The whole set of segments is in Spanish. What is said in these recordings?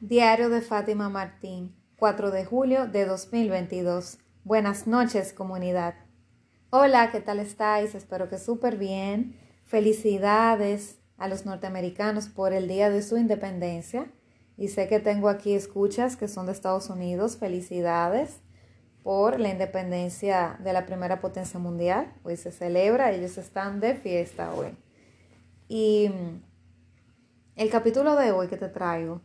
Diario de Fátima Martín, 4 de julio de 2022. Buenas noches, comunidad. Hola, ¿qué tal estáis? Espero que súper bien. Felicidades a los norteamericanos por el día de su independencia. Y sé que tengo aquí escuchas que son de Estados Unidos. Felicidades por la independencia de la primera potencia mundial. Hoy se celebra, ellos están de fiesta hoy. Y el capítulo de hoy que te traigo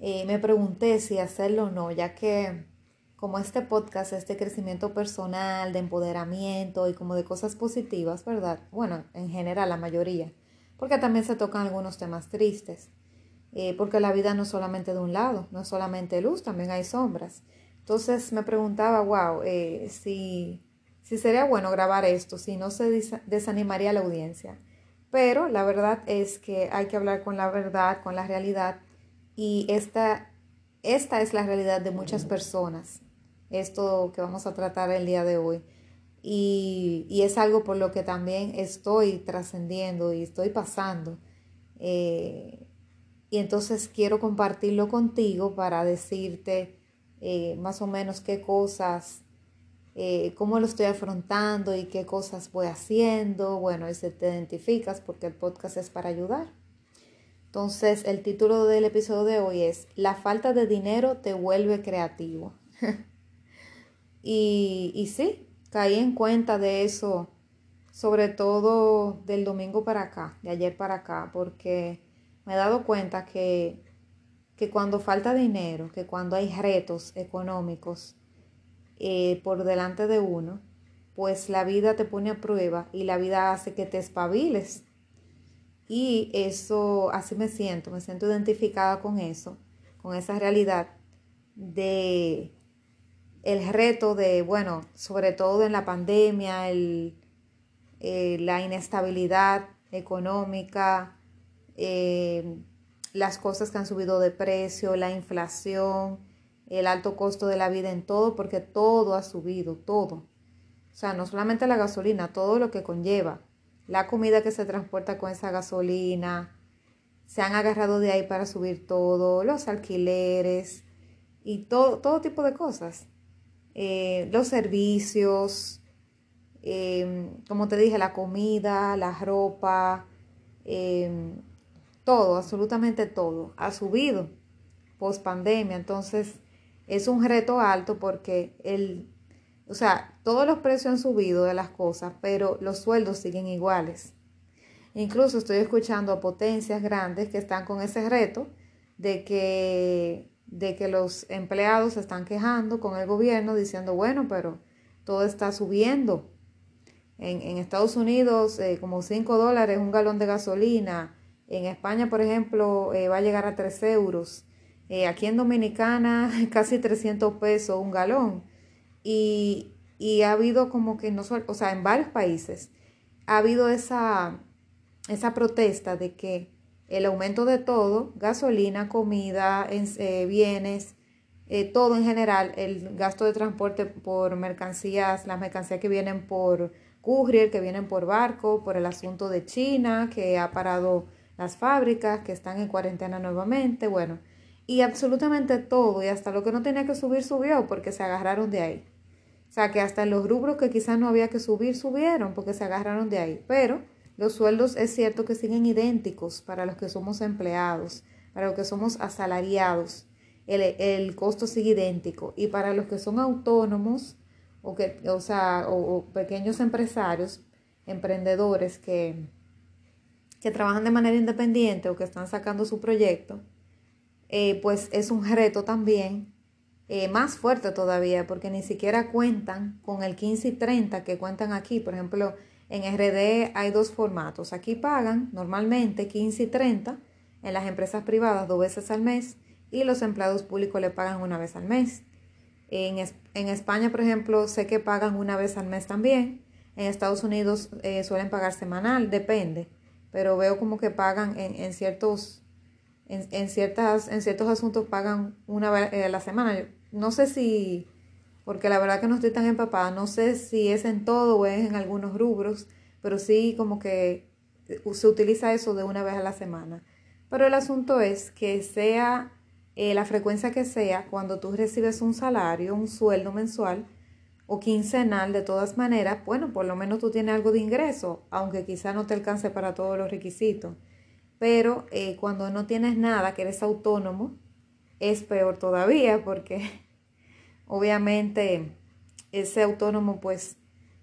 eh, me pregunté si hacerlo o no, ya que como este podcast es de crecimiento personal, de empoderamiento y como de cosas positivas, ¿verdad? Bueno, en general la mayoría, porque también se tocan algunos temas tristes, eh, porque la vida no es solamente de un lado, no es solamente luz, también hay sombras. Entonces me preguntaba, wow, eh, si, si sería bueno grabar esto, si no se desanimaría la audiencia. Pero la verdad es que hay que hablar con la verdad, con la realidad y esta, esta es la realidad de muchas personas, esto que vamos a tratar el día de hoy. Y, es algo por lo que también estoy trascendiendo y estoy pasando. Eh, y entonces quiero compartirlo contigo para decirte eh, más o menos qué cosas, eh, cómo lo estoy afrontando y qué cosas voy haciendo. Bueno, y se te identificas porque el podcast es para ayudar. Entonces, el título del episodio de hoy es La falta de dinero te vuelve creativo. y, y sí, caí en cuenta de eso, sobre todo del domingo para acá, de ayer para acá, porque me he dado cuenta que, que cuando falta dinero, que cuando hay retos económicos eh, por delante de uno, pues la vida te pone a prueba y la vida hace que te espabiles y eso, así me siento, me siento identificada con eso, con esa realidad de el reto de, bueno, sobre todo en la pandemia, el, eh, la inestabilidad económica, eh, las cosas que han subido de precio, la inflación, el alto costo de la vida en todo, porque todo ha subido, todo. O sea, no solamente la gasolina, todo lo que conlleva la comida que se transporta con esa gasolina, se han agarrado de ahí para subir todo, los alquileres y todo, todo tipo de cosas. Eh, los servicios, em, como te dije, la comida, la ropa, em, todo, absolutamente todo, ha subido post pandemia. Entonces, es un reto alto porque el o sea, todos los precios han subido de las cosas, pero los sueldos siguen iguales. Incluso estoy escuchando a potencias grandes que están con ese reto de que, de que los empleados se están quejando con el gobierno diciendo, bueno, pero todo está subiendo. En, Estados Unidos, eh, como 5 dólares un galón de gasolina. En España, por ejemplo, eh, va a llegar a 3 euros. Eh, aquí en Dominicana, casi 300 pesos un galón. Y, ha habido como que no o sea, en varios países ha habido esa, esa protesta de que el aumento de todo, gasolina, comida, eh, bienes, eh, todo en general, el gasto de transporte por mercancías, las mercancías que vienen por courier, que vienen por barco, por el asunto de China, que ha parado las fábricas, que están en cuarentena nuevamente, bueno, y absolutamente todo, y hasta lo que no tenía que subir subió porque se agarraron de ahí. O sea que hasta en los rubros que quizás no había que subir, subieron porque se agarraron de ahí. Pero los sueldos es cierto que siguen idénticos para los que somos empleados, para los que somos asalariados. El, costo sigue idéntico. Y para los que son autónomos o, que, o, sea, o, pequeños empresarios, emprendedores que, que trabajan de manera independiente o que están sacando su proyecto, eh, pues es un reto también eh, más fuerte todavía, porque ni siquiera cuentan con el 15 y 30 que cuentan aquí. Por ejemplo, en RD hay dos formatos. Aquí pagan normalmente 15 y 30 en las empresas privadas dos veces al mes y los empleados públicos le pagan una vez al mes. En, en España, por ejemplo, sé que pagan una vez al mes también. En Estados Unidos eh, suelen pagar semanal, depende. Pero veo como que pagan en, en ciertos en, en, ciertas, en ciertos asuntos pagan una vez a la semana no sé si, porque la verdad que no estoy tan empapada, no sé si es en todo o es en algunos rubros, pero sí como que se utiliza eso de una vez a la semana. Pero el asunto es que sea eh, la frecuencia que sea, cuando tú recibes un salario, un sueldo mensual o quincenal, de todas maneras, bueno, por lo menos tú tienes algo de ingreso, aunque quizá no te alcance para todos los requisitos. Pero eh, cuando no tienes nada, que eres autónomo, es peor todavía porque obviamente ese autónomo pues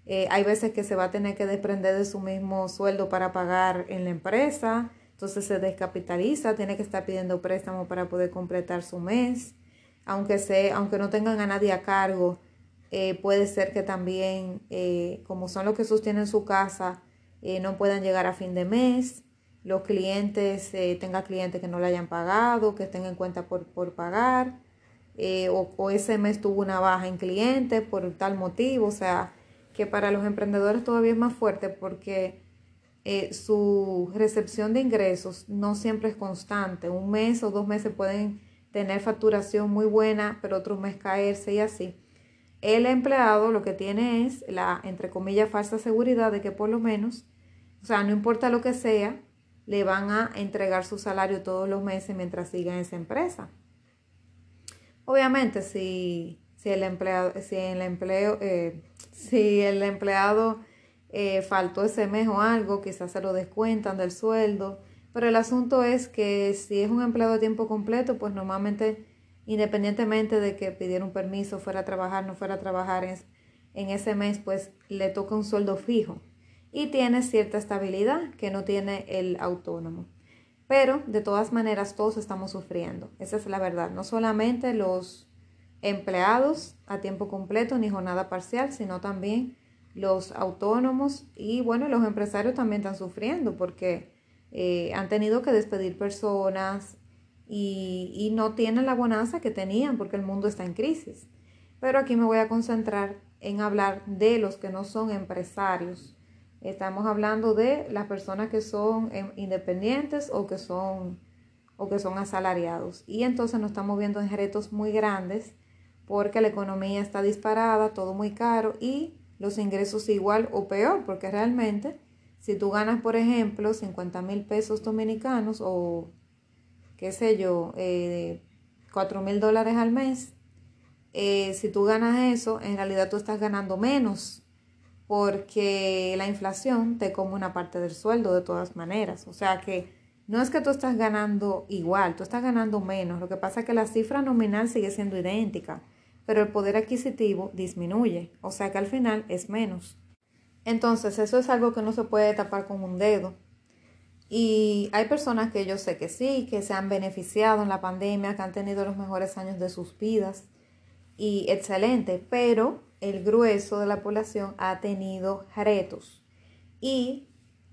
eh, hay veces que se va a tener que desprender de su mismo sueldo para pagar en la empresa, entonces se descapitaliza, tiene que estar pidiendo préstamo para poder completar su mes, aunque, se, aunque no tengan a nadie a cargo, eh, puede ser que también, eh, como son los que sostienen su casa, no puedan llegar a fin de mes, los clientes, tenga clientes que no le hayan pagado, que estén en cuenta por, por pagar, o, o ese mes tuvo una baja en clientes por tal motivo, o sea, que para los emprendedores todavía es más fuerte porque eh, su recepción de ingresos no siempre es constante. Un mes o dos meses pueden tener facturación muy buena, pero otro mes caerse y así. El empleado lo que tiene es la, entre comillas, falsa seguridad de que por lo menos, o sea, no importa lo que sea, le van a entregar su salario todos los meses mientras siga en esa empresa. Obviamente, si, si el empleado, si el empleo, eh, si el empleado eh, faltó ese mes o algo, quizás se lo descuentan del sueldo. Pero el asunto es que si es un empleado de tiempo completo, pues normalmente, independientemente de que pidiera un permiso, fuera a trabajar, no fuera a trabajar en, en ese mes, pues le toca un sueldo fijo y tiene cierta estabilidad que no tiene el autónomo. Pero de todas maneras todos estamos sufriendo, esa es la verdad, no solamente los empleados a tiempo completo ni jornada parcial, sino también los autónomos y bueno, los empresarios también están sufriendo porque eh, han tenido que despedir personas y, y no tienen la bonanza que tenían porque el mundo está en crisis. Pero aquí me voy a concentrar en hablar de los que no son empresarios. Estamos hablando de las personas que son em, independientes o que son, o que son asalariados. Y entonces nos estamos viendo en retos muy grandes porque la economía está disparada, todo muy caro y los ingresos igual o peor, porque realmente si tú ganas, por ejemplo, 50 mil pesos dominicanos o qué sé yo, eh, 4 mil dólares al mes, eh, si tú ganas eso, en realidad tú estás ganando menos porque la inflación te come una parte del sueldo de todas maneras. O sea que no es que tú estás ganando igual, tú estás ganando menos. Lo que pasa es que la cifra nominal sigue siendo idéntica pero el poder adquisitivo disminuye, o sea que al final es menos. Entonces, eso es algo que no se puede tapar con un dedo. Y hay personas que yo sé que sí, que se han beneficiado en la pandemia, que han tenido los mejores años de sus vidas y excelente, pero el grueso de la población ha tenido retos. Y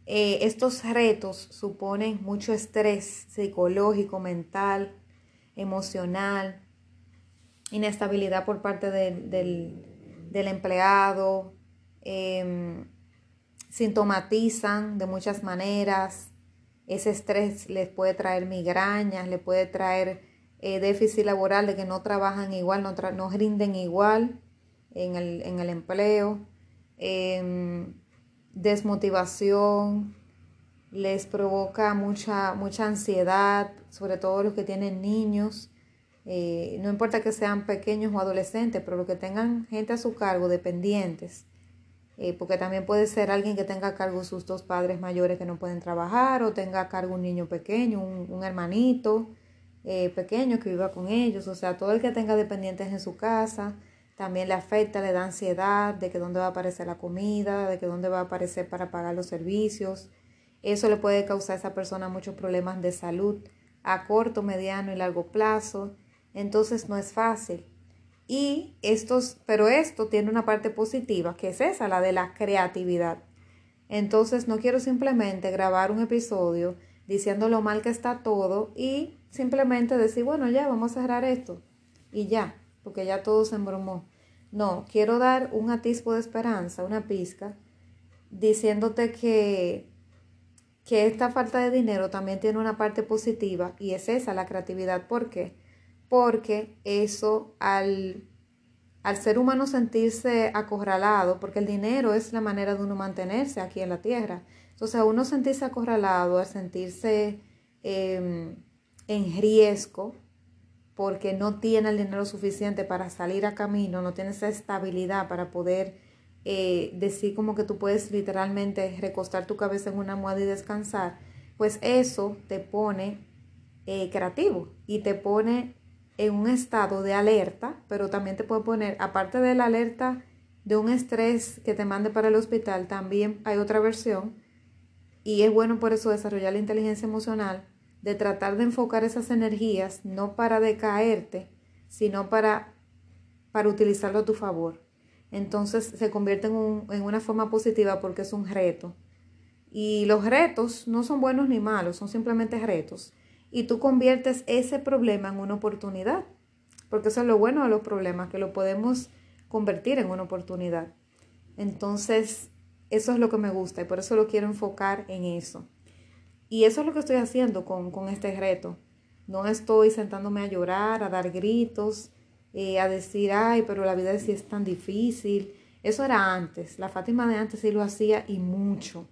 eh, estos retos suponen mucho estrés psicológico, mental, emocional, inestabilidad por parte del, empleado, em, sintomatizan de muchas maneras, ese estrés les puede traer migrañas, le puede traer eh, déficit laboral de que no trabajan igual, no, no rinden igual en el, empleo, em, desmotivación, les provoca mucha, mucha ansiedad, sobre todo los que tienen niños, eh, no importa que sean pequeños o adolescentes, pero lo que tengan gente a su cargo, dependientes, eh, porque también puede ser alguien que tenga a cargo sus dos padres mayores que no pueden trabajar, o tenga a cargo un niño pequeño, un, hermanito eh, pequeño que viva con ellos, o sea, todo el que tenga dependientes en su casa, también le afecta, le da ansiedad de que dónde va a aparecer la comida, de que dónde va a aparecer para pagar los servicios. Eso le puede causar a esa persona muchos problemas de salud a corto, mediano y largo plazo entonces no es fácil. Y estos, pero esto tiene una parte positiva, que es esa, la de la creatividad. Entonces no quiero simplemente grabar un episodio diciendo lo mal que está todo y simplemente decir, bueno, ya vamos a cerrar esto y ya, porque ya todo se embromó. No, quiero dar un atisbo de esperanza, una pizca, diciéndote que, que esta falta de dinero también tiene una parte positiva y es esa, la creatividad. ¿Por qué? porque eso al, al ser humano sentirse acorralado, porque el dinero es la manera de uno mantenerse aquí en la tierra, entonces a uno sentirse acorralado, al sentirse em, en riesgo, porque no tiene el dinero suficiente para salir a camino, no tiene esa estabilidad para poder eh, decir como que tú puedes literalmente recostar tu cabeza en una almohada y descansar, pues eso te pone eh, creativo y te pone en un estado de alerta, pero también te puede poner, aparte de la alerta de un estrés que te mande para el hospital, también hay otra versión y es bueno por eso desarrollar la inteligencia emocional, de tratar de enfocar esas energías no para decaerte, sino para, para utilizarlo a tu favor. Entonces se convierte en, en una forma positiva porque es un reto. Y los retos no son buenos ni malos, son simplemente retos. Y tú conviertes ese problema en una oportunidad. Porque eso es lo bueno de los problemas, que lo podemos convertir en una oportunidad. Entonces, eso es lo que me gusta y por eso lo quiero enfocar en eso. Y eso es lo que estoy haciendo con, este reto. No estoy sentándome a llorar, a dar gritos, eh, a decir, ay, pero la vida sí es tan difícil. Eso era antes. La Fátima de antes sí lo hacía y mucho.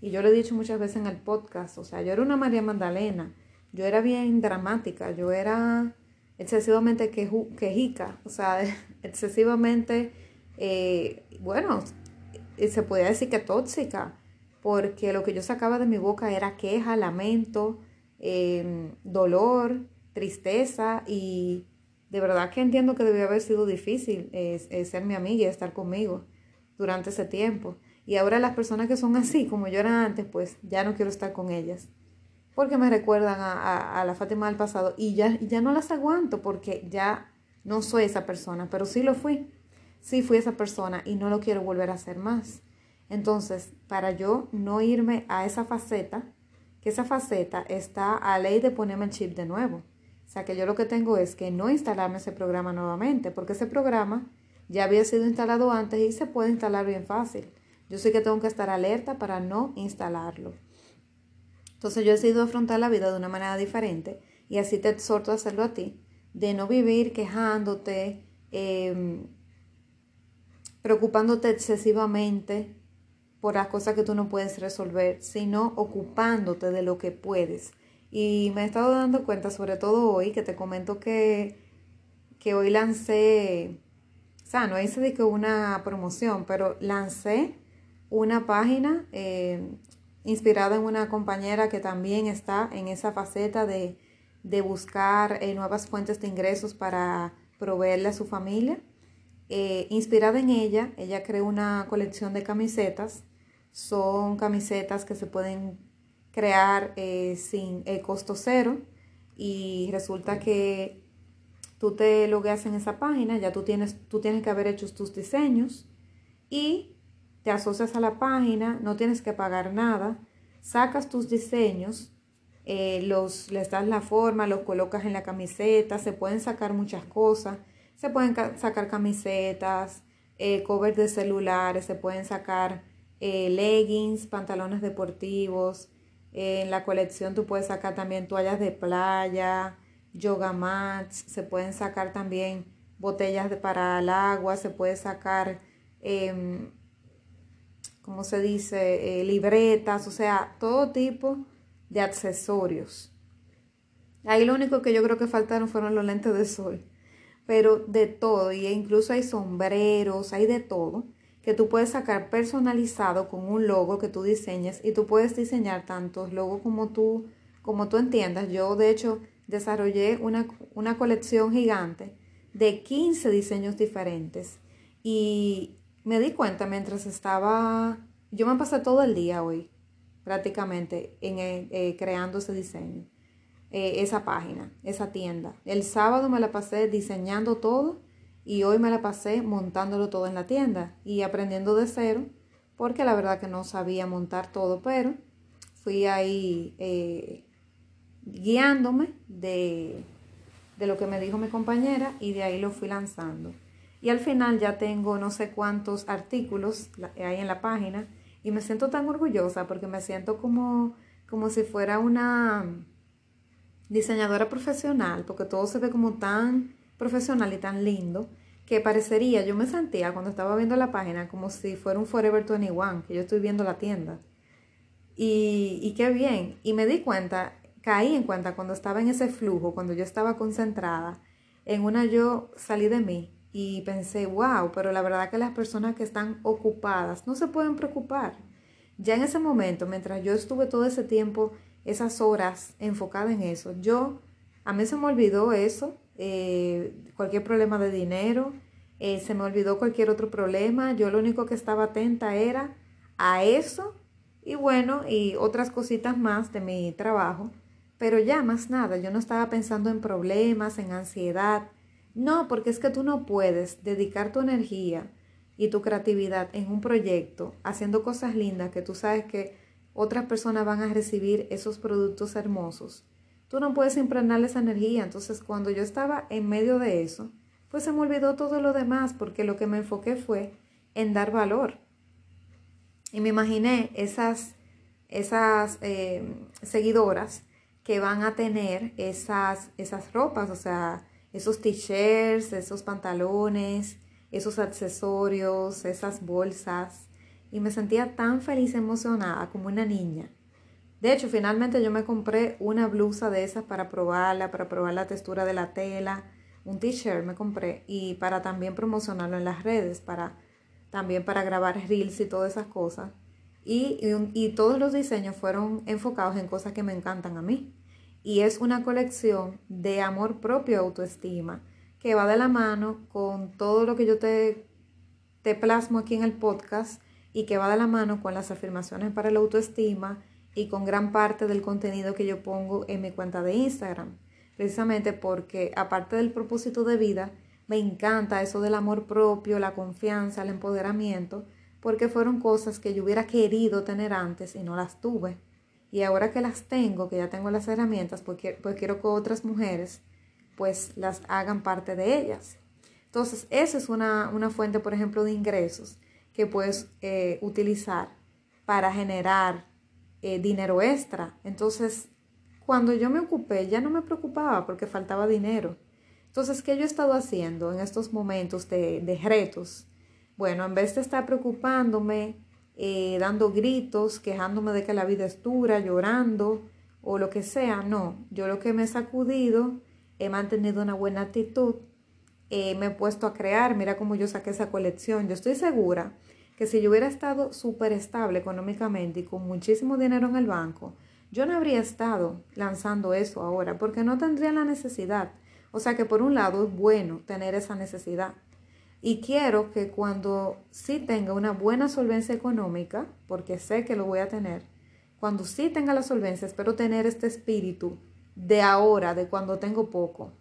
Y yo lo he dicho muchas veces en el podcast. O sea, yo era una María Magdalena. Yo era bien dramática. Yo era excesivamente quejica. O sea, excesivamente, eh, bueno, se podía decir que tóxica, porque lo que yo sacaba de mi boca era queja, lamento, em, dolor, tristeza y de verdad que entiendo que debió haber sido difícil ser mi amiga y estar conmigo durante ese tiempo. Y ahora las personas que son así, como yo era antes, pues ya no quiero estar con ellas. Porque me recuerdan a, la Fátima del pasado y ya, ya no las aguanto porque ya no soy esa persona, pero sí lo fui sí fui esa persona y no lo quiero volver a hacer más. Entonces, para yo no irme a esa faceta, que esa faceta está a ley de ponerme el chip de nuevo. O sea, que yo lo que tengo es que no instalarme ese programa nuevamente, porque ese programa ya había sido instalado antes y se puede instalar bien fácil. Yo sé que tengo que estar alerta para no instalarlo. Entonces yo he decidido afrontar la vida de una manera diferente y así te exhorto a hacerlo a ti, de no vivir quejándote, eh, preocupándote excesivamente por las cosas que tú no puedes resolver, sino ocupándote de lo que puedes. Y me he estado dando cuenta, sobre todo hoy, que te comento que, que hoy lancé, o sea, no hice de que una promoción, pero lancé una página eh, inspirada en una compañera que también está en esa faceta de, de buscar eh, nuevas fuentes de ingresos para proveerle a su familia. Eh, inspirada en ella, ella creó una colección de camisetas. Son camisetas que se pueden crear eh, sin el costo cero. Y resulta que tú te logueas en esa página, ya tú tienes, tú tienes que haber hecho tus diseños y te asocias a la página, no tienes que pagar nada, sacas tus diseños, eh, los, les das la forma, los colocas en la camiseta, se pueden sacar muchas cosas. Se pueden sacar camisetas, eh, covers de celulares, se pueden sacar eh, leggings, pantalones deportivos. en la colección tú puedes sacar también toallas de playa, yoga mats, se pueden sacar también botellas para el agua, se puede sacar, eh, ¿cómo se dice? Eh, libretas, o sea, todo tipo de accesorios. Ahí lo único que yo creo que faltaron fueron los lentes de sol pero de todo, y incluso hay sombreros, hay de todo, que tú puedes sacar personalizado con un logo que tú diseñes y tú puedes diseñar tantos logos como tú, como tú entiendas. Yo de hecho desarrollé una, una colección gigante de 15 diseños diferentes y me di cuenta mientras estaba, yo me pasé todo el día hoy prácticamente en, eh, creando ese diseño. Eh, esa página, esa tienda. El sábado me la pasé diseñando todo y hoy me la pasé montándolo todo en la tienda y aprendiendo de cero porque la verdad que no sabía montar todo, pero fui ahí eh, guiándome de, de lo que me dijo mi compañera y de ahí lo fui lanzando. Y al final ya tengo no sé cuántos artículos ahí en la página y me siento tan orgullosa porque me siento como, como si fuera una, diseñadora profesional, porque todo se ve como tan profesional y tan lindo, que parecería, yo me sentía cuando estaba viendo la página como si fuera un Forever 21, que yo estoy viendo la tienda. Y, y qué bien. Y me di cuenta caí en cuenta cuando estaba en ese flujo, cuando yo estaba concentrada, en una yo salí de mí y pensé, wow, pero la verdad que las personas que están ocupadas no se pueden preocupar. Ya en ese momento, mientras yo estuve todo ese tiempo, esas horas enfocada en eso, yo, a mí se me olvidó eso, eh, cualquier problema de dinero, eh, se me olvidó cualquier otro problema, yo lo único que estaba atenta era a eso y bueno, y otras cositas más de mi trabajo, pero ya más nada, yo no estaba pensando en problemas, en ansiedad, no, porque es que tú no puedes dedicar tu energía y tu creatividad en un proyecto haciendo cosas lindas que tú sabes que otras personas van a recibir esos productos hermosos. Tú no puedes impregnar esa energía. Entonces, cuando yo estaba en medio de eso, pues se me olvidó todo lo demás porque lo que me enfoqué fue en dar valor. Y me imaginé esas, esas eh, seguidoras que van a tener esas, esas ropas, o sea, esos t-shirts, esos pantalones, esos accesorios, esas bolsas. Y me sentía tan feliz, emocionada como una niña. De hecho, finalmente yo me compré una blusa de esas para probarla, para probar la textura de la tela, un t-shirt me compré y para también promocionarlo en las redes, para también para grabar reels y todas esas cosas. Y, y, todos los diseños fueron enfocados en cosas que me encantan a mí. Y es una colección de amor propio, autoestima, que va de la mano con todo lo que yo te, te plasmo aquí en el podcast y que va de la mano con las afirmaciones para la autoestima y con gran parte del contenido que yo pongo en mi cuenta de Instagram. Precisamente porque aparte del propósito de vida, me encanta eso del amor propio, la confianza, el empoderamiento, porque fueron cosas que yo hubiera querido tener antes y no las tuve. Y ahora que las tengo, que ya tengo las herramientas, pues, pues quiero que otras mujeres pues las hagan parte de ellas. Entonces, esa es una, fuente, por ejemplo, de ingresos que puedes eh, utilizar para generar eh, dinero extra. Entonces, cuando yo me ocupé, ya no me preocupaba porque faltaba dinero. Entonces, ¿qué yo he estado haciendo en estos momentos de, de retos? Bueno, en vez de estar preocupándome, eh, dando gritos, quejándome de que la vida es dura, llorando o lo que sea, no. Yo lo que me he sacudido he mantenido una buena actitud, eh, me he puesto a crear, mira cómo yo saqué esa colección. Yo estoy segura que si yo hubiera estado súper estable económicamente y con muchísimo dinero en el banco, yo no habría estado lanzando eso ahora porque no tendría la necesidad. O sea que por un lado es bueno tener esa necesidad. Y quiero que cuando sí tenga una buena solvencia económica, porque sé que lo voy a tener, cuando sí tenga la solvencia, espero tener este espíritu de ahora, de cuando tengo poco,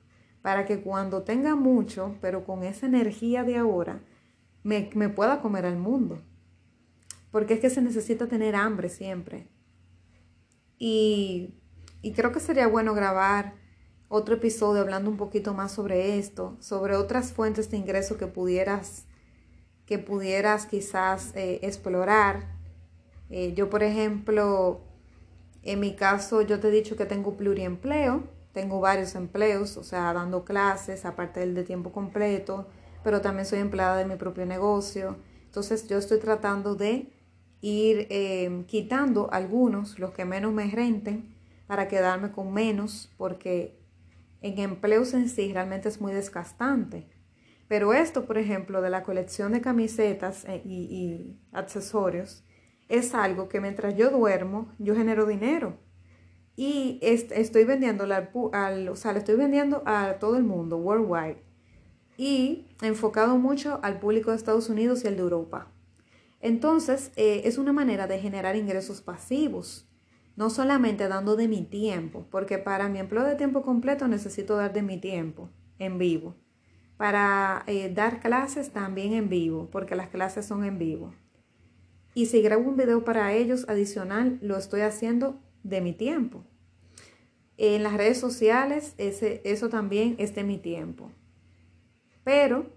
para que cuando tenga mucho, pero con esa energía de ahora, me, pueda comer al mundo. Porque es que se necesita tener hambre siempre. Y, y creo que sería bueno grabar otro episodio hablando un poquito más sobre esto, sobre otras fuentes de ingreso que pudieras, que pudieras quizás eh, explorar. Eh, yo, por ejemplo, en mi caso, yo te he dicho que tengo pluriempleo, tengo varios empleos, o sea, dando clases, aparte del de tiempo completo, pero también soy empleada de mi propio negocio. Entonces, yo estoy tratando de ir eh, quitando algunos, los que menos me renten, para quedarme con menos, porque en empleos en sí realmente es muy desgastante. Pero esto, por ejemplo, de la colección de camisetas eh, y accesorios, es algo que mientras yo duermo, yo genero dinero. Y estoy vendiendo al, o sea, le estoy vendiendo a todo el mundo, worldwide. Y enfocado mucho al público de Estados Unidos y el de Europa. Entonces, eh, es una manera de generar ingresos pasivos, no solamente dando de mi tiempo, porque para mi empleo de tiempo completo necesito dar de mi tiempo en vivo. Para eh, dar clases también en vivo, porque las clases son en vivo. Y si grabo un video para ellos adicional, lo estoy haciendo de mi tiempo. En las redes sociales, ese, eso también es de mi tiempo. Pero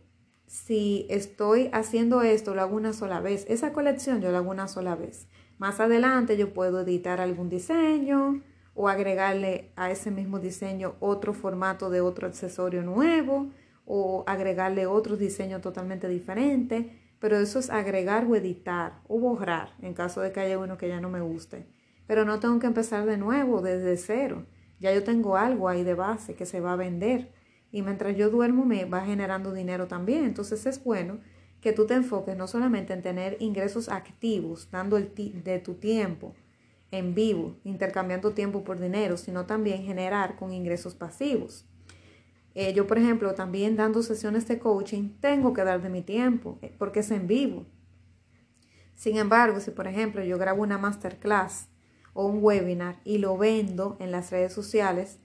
si estoy haciendo esto, lo hago una sola vez. Esa colección yo la hago una sola vez. Más adelante yo puedo editar algún diseño o agregarle a ese mismo diseño otro formato de otro accesorio nuevo o agregarle otro diseño totalmente diferente pero eso es agregar o editar o borrar en caso de que haya uno que ya no me guste. Pero no tengo que empezar de nuevo, desde cero. Ya yo tengo algo ahí de base que se va a vender. Y mientras yo duermo me va generando dinero también. Entonces es bueno que tú te enfoques no solamente en tener ingresos activos, dando el de tu tiempo en vivo, intercambiando tiempo por dinero, sino también generar con ingresos pasivos. Eh, yo, por ejemplo, también dando sesiones de coaching, tengo que dar de mi tiempo eh, porque es en vivo. Sin embargo, si por ejemplo yo grabo una masterclass o un webinar y lo vendo en las redes sociales,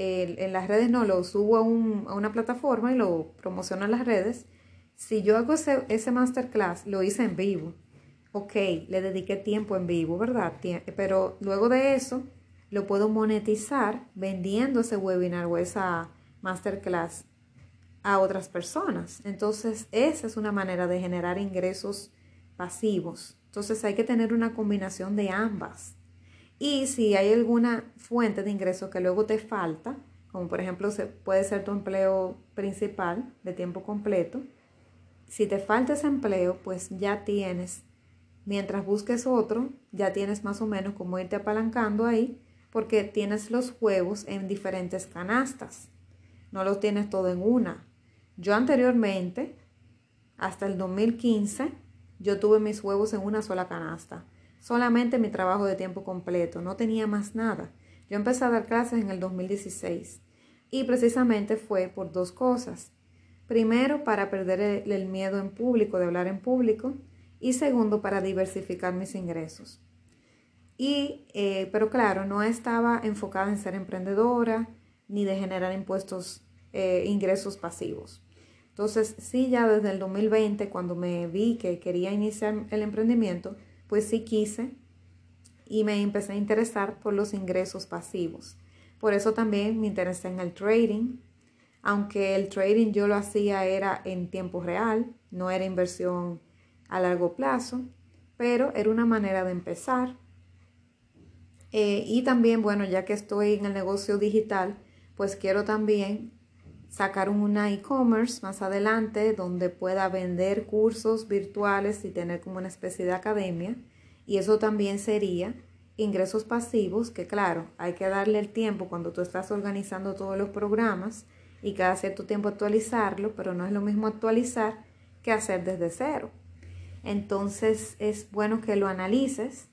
en las redes no, lo subo a, una plataforma y lo promociono en las redes. Si yo hago ese, ese masterclass, lo hice en vivo. Ok, le dediqué tiempo en vivo, ¿verdad? Pero luego de eso, lo puedo monetizar vendiendo ese webinar o esa masterclass a otras personas. Entonces, esa es una manera de generar ingresos pasivos. Entonces, hay que tener una combinación de ambas. Y si hay alguna fuente de ingreso que luego te falta, como por ejemplo puede ser tu empleo principal de tiempo completo, si te falta ese empleo, pues ya tienes, mientras busques otro, ya tienes más o menos como irte apalancando ahí, porque tienes los huevos en diferentes canastas, no los tienes todo en una. Yo anteriormente, hasta el 2015, yo tuve mis huevos en una sola canasta solamente mi trabajo de tiempo completo, no tenía más nada. Yo empecé a dar clases en el 2016 y precisamente fue por dos cosas. Primero, para perder el, miedo en público, de hablar en público, y segundo, para diversificar mis ingresos. Y, eh, pero claro, no estaba enfocada en ser emprendedora ni de generar impuestos, eh, ingresos pasivos. Entonces, sí, ya desde el 2020, cuando me vi que quería iniciar el emprendimiento, pues sí quise y me empecé a interesar por los ingresos pasivos. Por eso también me interesé en el trading, aunque el trading yo lo hacía era en tiempo real, no era inversión a largo plazo, pero era una manera de empezar. Eh, y también, bueno, ya que estoy en el negocio digital, pues quiero también sacar una e-commerce más adelante donde pueda vender cursos virtuales y tener como una especie de academia. Y eso también sería ingresos pasivos, que claro, hay que darle el tiempo cuando tú estás organizando todos los programas y cada cierto tiempo actualizarlo, pero no es lo mismo actualizar que hacer desde cero. Entonces es bueno que lo analices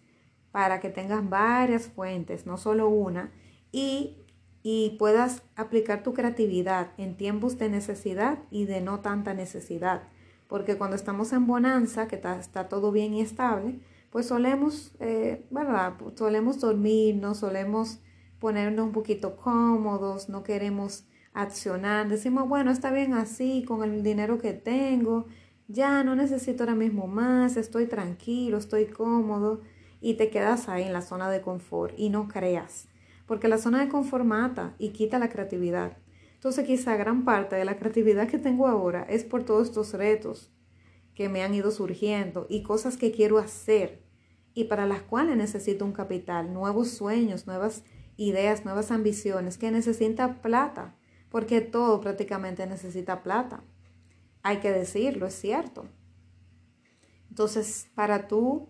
para que tengas varias fuentes, no solo una, y y puedas aplicar tu creatividad en tiempos de necesidad y de no tanta necesidad. Porque cuando estamos en bonanza, que está, todo bien y estable, pues solemos, eh, ¿verdad? Solemos no solemos ponernos un poquito cómodos, no queremos accionar, decimos, bueno, está bien así, con el dinero que tengo, ya no necesito ahora mismo más, estoy tranquilo, estoy cómodo, y te quedas ahí en la zona de confort y no creas porque la zona de confort mata y quita la creatividad. Entonces quizá gran parte de la creatividad que tengo ahora es por todos estos retos que me han ido surgiendo y cosas que quiero hacer y para las cuales necesito un capital, nuevos sueños, nuevas ideas, nuevas ambiciones que necesita plata, porque todo prácticamente necesita plata. Hay que decirlo, es cierto. Entonces, para tú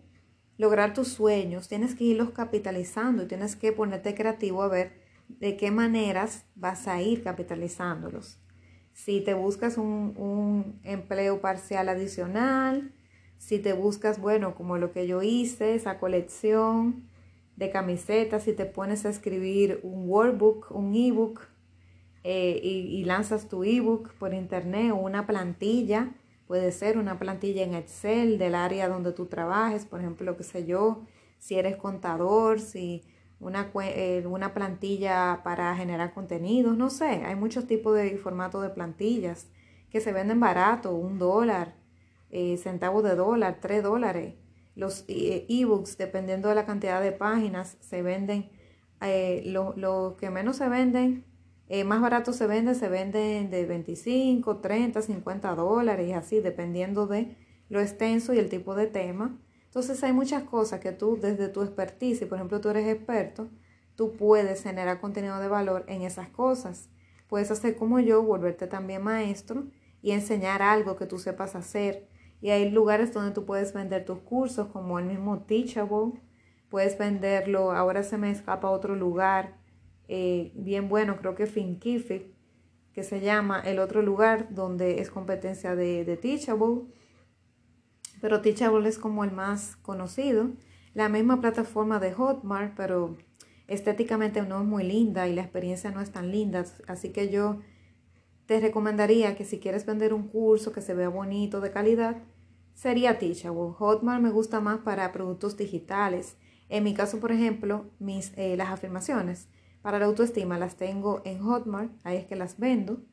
lograr tus sueños, tienes que irlos capitalizando y tienes que ponerte creativo a ver de qué maneras vas a ir capitalizándolos. Si te buscas un, empleo parcial adicional, si te buscas, bueno, como lo que yo hice, esa colección de camisetas, si te pones a escribir un workbook, un ebook, eh, y, y lanzas tu ebook por internet o una plantilla Puede ser una plantilla en Excel del área donde tú trabajes, por ejemplo, qué sé yo, si eres contador, si una, eh, una plantilla para generar contenidos, no sé, hay muchos tipos de formatos de plantillas que se venden barato, un dólar, eh, centavos de dólar, tres dólares. Los eh, ebooks, dependiendo de la cantidad de páginas, se venden, lo, lo que menos se venden eh, más barato se vende, se venden de 25, 30, 50 dólares y así, dependiendo de lo extenso y el tipo de tema. Entonces hay muchas cosas que tú desde tu expertise, por ejemplo tú eres experto, tú puedes generar contenido de valor en esas cosas. Puedes hacer como yo, volverte también maestro y enseñar algo que tú sepas hacer. Y hay lugares donde tú puedes vender tus cursos, como el mismo Teachable. Puedes venderlo, ahora se me escapa a otro lugar eh, bien bueno, creo que Finkific, que se llama el otro lugar donde es competencia de, Teachable, pero Teachable es como el más conocido. La misma plataforma de Hotmart, pero estéticamente no es muy linda y la experiencia no es tan linda, así que yo te recomendaría que si quieres vender un curso que se vea bonito, de calidad, sería Teachable. Hotmart me gusta más para productos digitales. En mi caso, por ejemplo, mis, eh, las afirmaciones para la autoestima las tengo en Hotmart, ahí es que las vendo,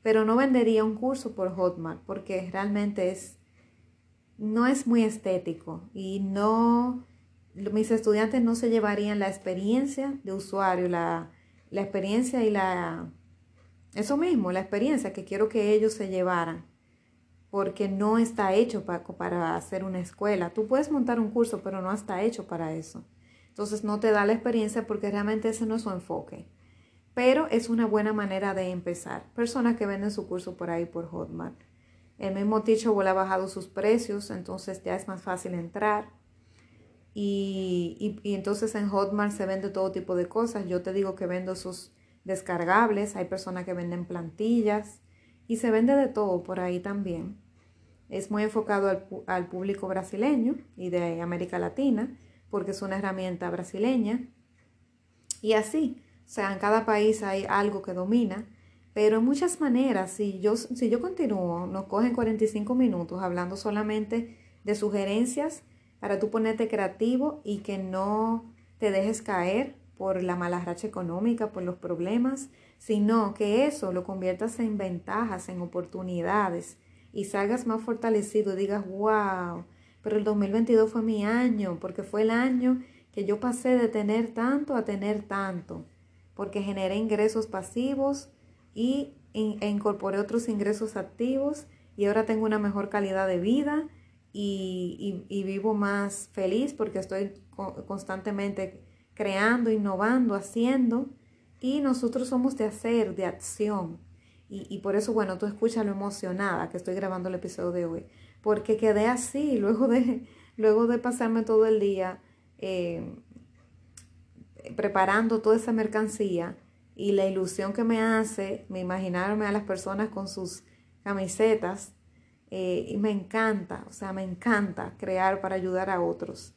pero no vendería un curso por Hotmart porque realmente es, no es muy estético y no, mis estudiantes no se llevarían la experiencia de usuario, la, la experiencia y la, eso mismo, la experiencia que quiero que ellos se llevaran porque no está hecho para, para hacer una escuela. Tú puedes montar un curso, pero no está hecho para eso. Entonces no te da la experiencia porque realmente ese no es su enfoque. Pero es una buena manera de empezar. Personas que venden su curso por ahí por Hotmart. El mismo Teachable ha bajado sus precios, entonces ya es más fácil entrar. Y, y, entonces en Hotmart se vende todo tipo de cosas. Yo te digo que vendo sus descargables, hay personas que venden plantillas y se vende de todo por ahí también. Es muy enfocado al, al público brasileño y de América Latina porque es una herramienta brasileña. Y así, o sea, en cada país hay algo que domina, pero en muchas maneras, si yo, si yo continúo, nos cogen 45 minutos hablando solamente de sugerencias para tú ponerte creativo y que no te dejes caer por la mala racha económica, por los problemas, sino que eso lo conviertas en ventajas, en oportunidades y salgas más fortalecido y digas, wow, pero el 2022 fue mi año, porque fue el año que yo pasé de tener tanto a tener tanto, porque generé ingresos pasivos y e incorporé otros ingresos activos y ahora tengo una mejor calidad de vida y, y, vivo más feliz porque estoy constantemente creando, innovando, haciendo y nosotros somos de hacer, de acción. Y, y por eso, bueno, tú escuchas lo emocionada que estoy grabando el episodio de hoy porque quedé así luego de, luego de pasarme todo el día eh, preparando toda esa mercancía y la ilusión que me hace, me imaginarme a las personas con sus camisetas eh, y me encanta, o sea, me encanta crear para ayudar a otros.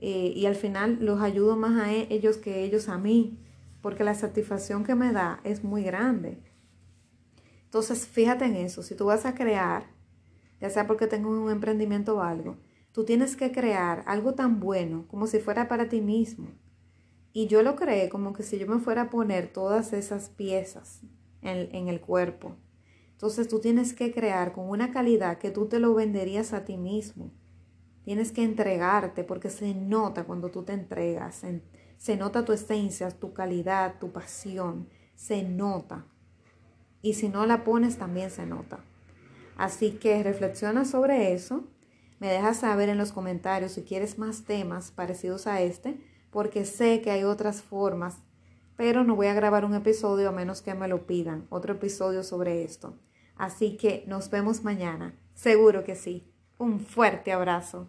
Eh, y al final los ayudo más a e, ellos que ellos a mí, porque la satisfacción que me da es muy grande. Entonces, fíjate en eso, si tú vas a crear, ya sea porque tengo un emprendimiento o algo, tú tienes que crear algo tan bueno como si fuera para ti mismo. Y yo lo creé como que si yo me fuera a poner todas esas piezas en, en el cuerpo. Entonces tú tienes que crear con una calidad que tú te lo venderías a ti mismo. Tienes que entregarte porque se nota cuando tú te entregas. Se nota tu esencia, tu calidad, tu pasión. Se nota. Y si no la pones también se nota. Así que reflexiona sobre eso. Me dejas saber en los comentarios si quieres más temas parecidos a este, porque sé que hay otras formas, pero no voy a grabar un episodio a menos que me lo pidan, otro episodio sobre esto. Así que nos vemos mañana. Seguro que sí. Un fuerte abrazo.